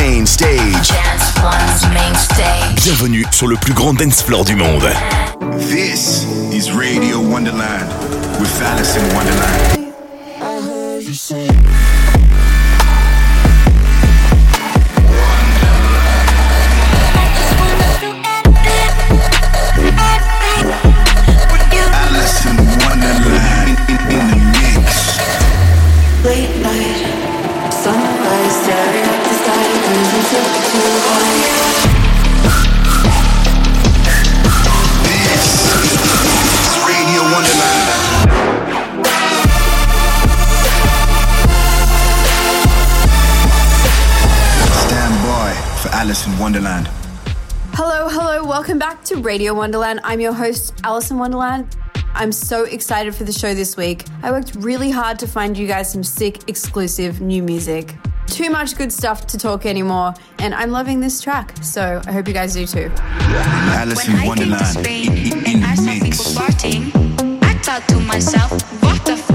main stage. Dance One's main stage. Bienvenue sur le plus grand dance floor du monde. This is Radio Wonderland with Alice in Wonderland. Alice Wonderland. Hello, hello, welcome back to Radio Wonderland. I'm your host, Alison Wonderland. I'm so excited for the show this week. I worked really hard to find you guys some sick, exclusive new music. Too much good stuff to talk anymore, and I'm loving this track, so I hope you guys do too. Alice When in I came to Spain in, in, and I the saw people mix. partying, I thought to myself, what the f?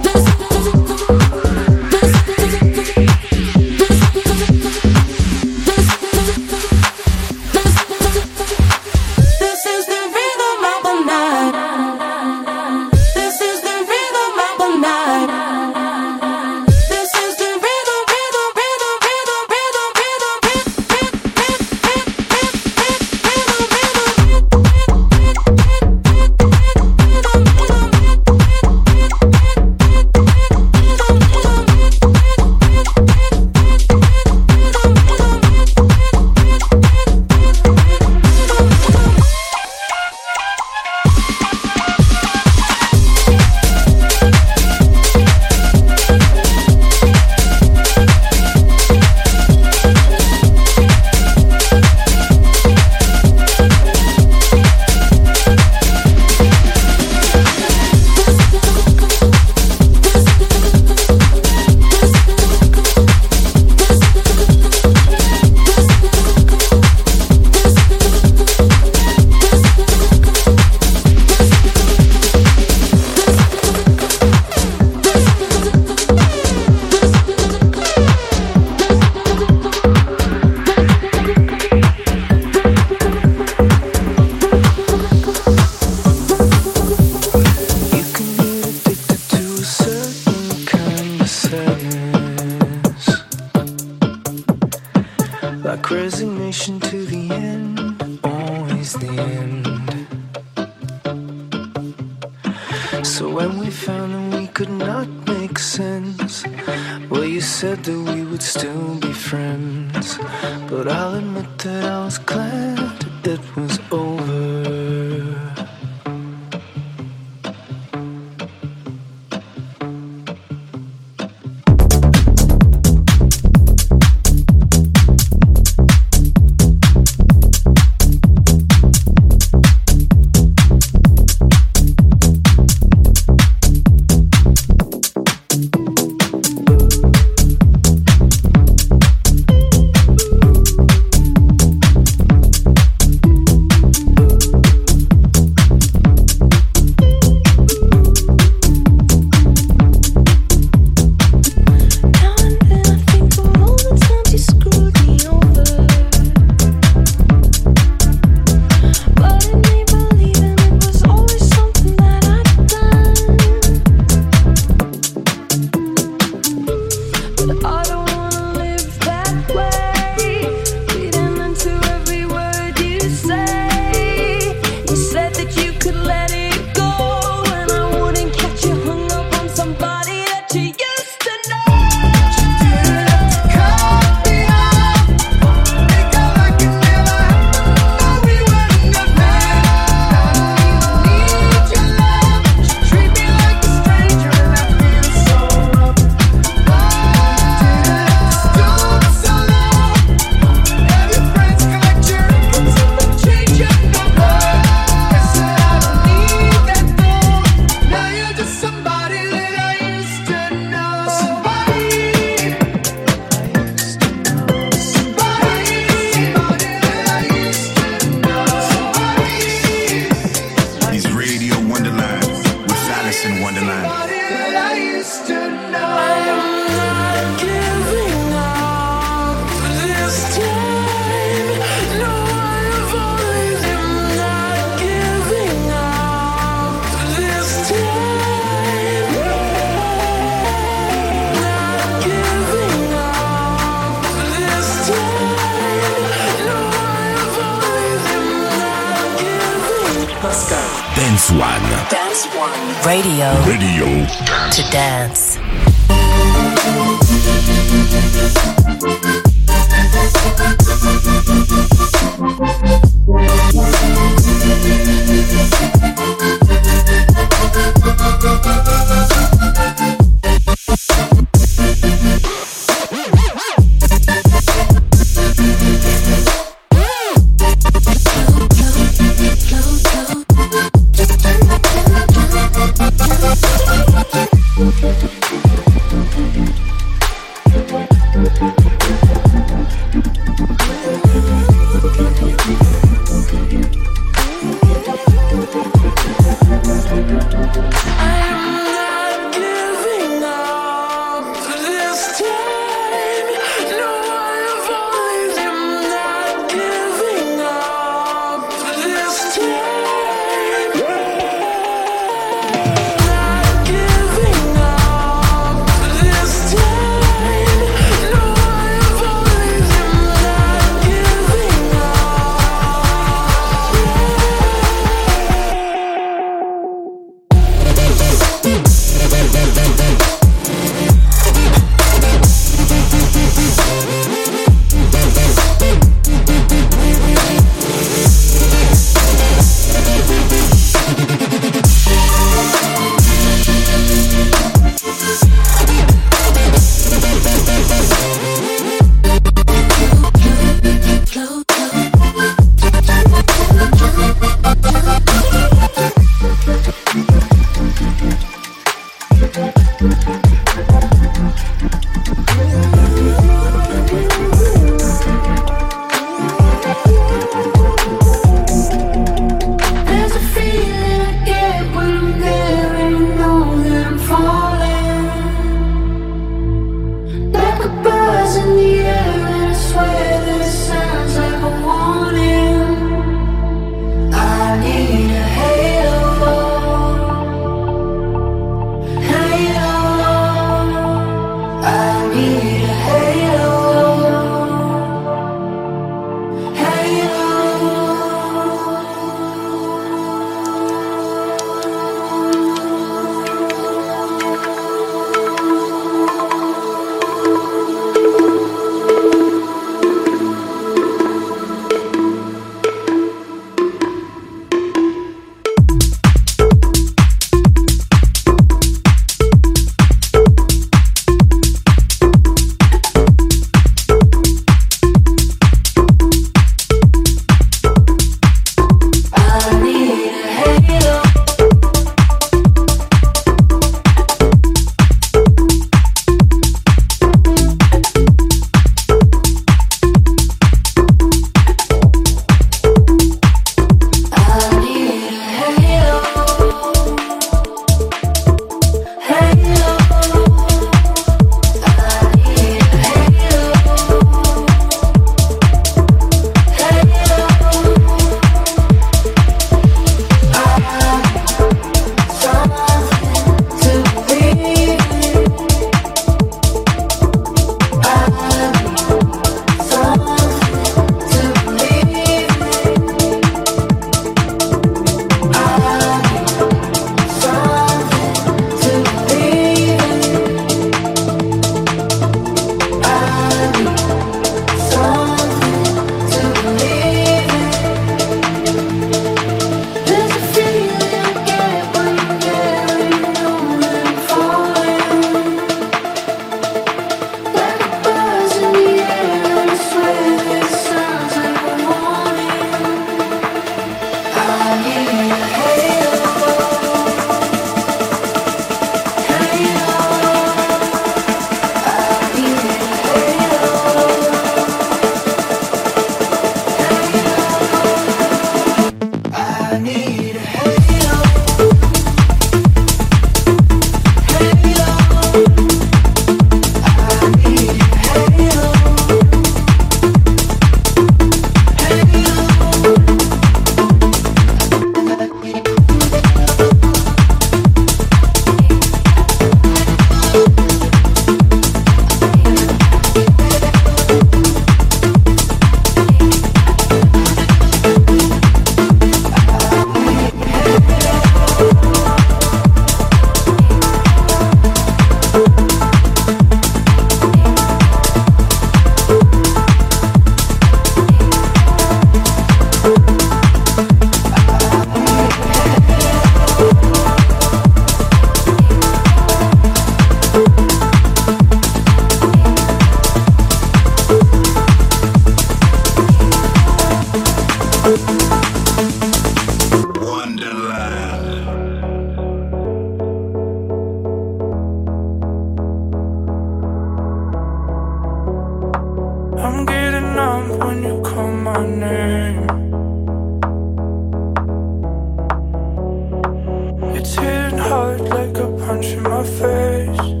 My face.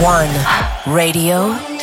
One. Radio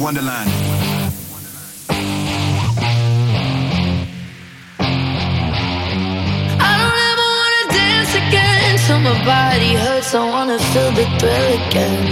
Wonderland. I don't ever wanna dance again till my body hurts. I wanna feel the thrill again.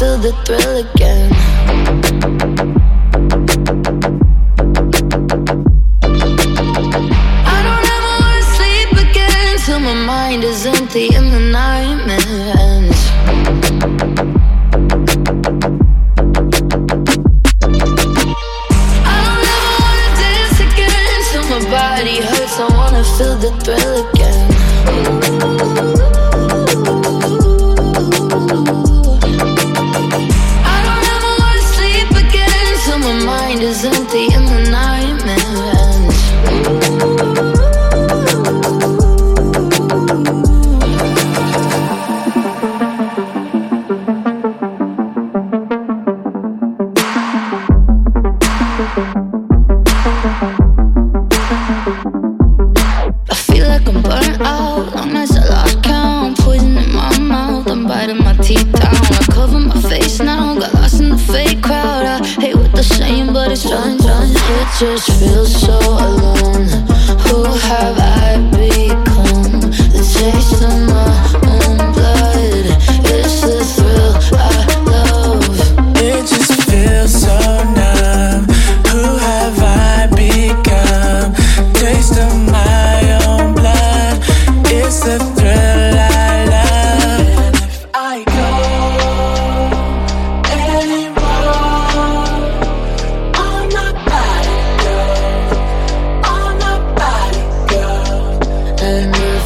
Feel the thrill again.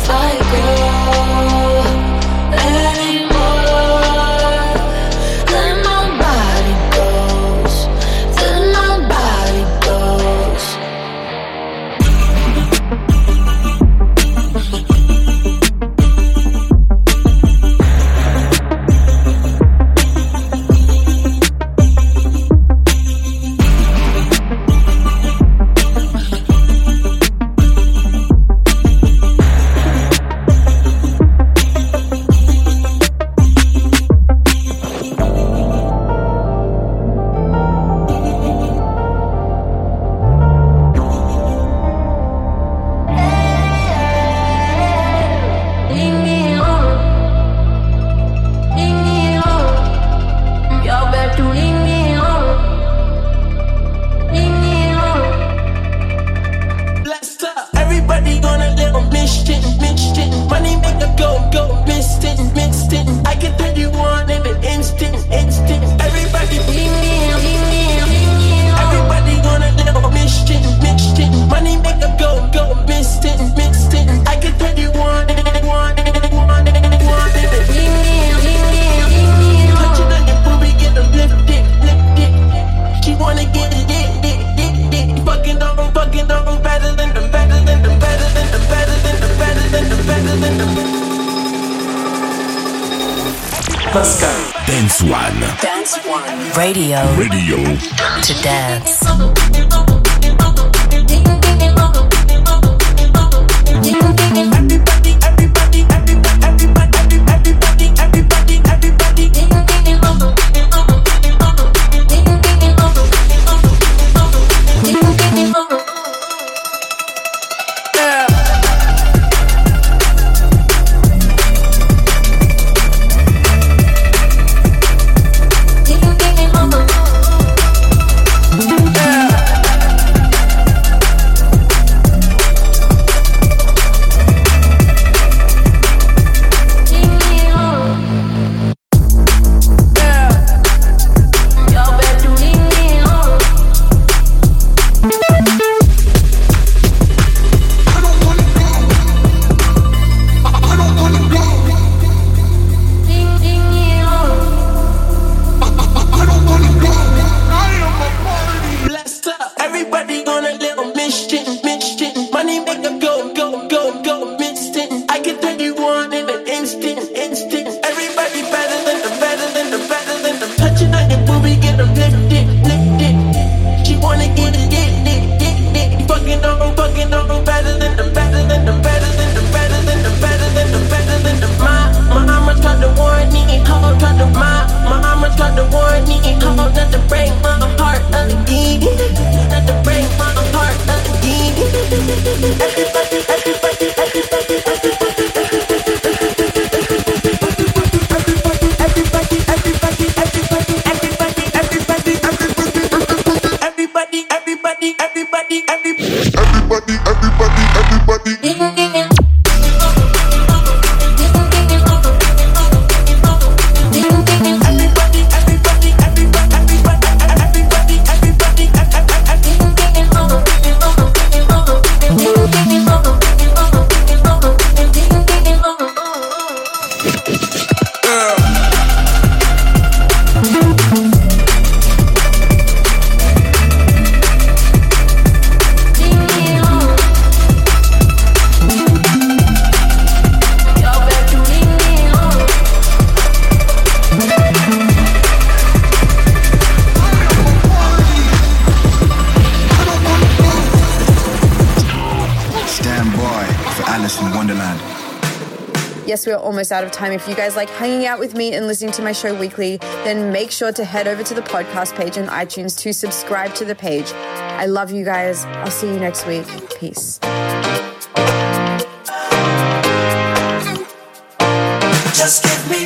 I go yes, we're almost out of time. If you guys like hanging out with me and listening to my show weekly, then make sure to head over to the podcast page on iTunes to subscribe to the page. I love you guys. I'll see you next week. Peace. Just give me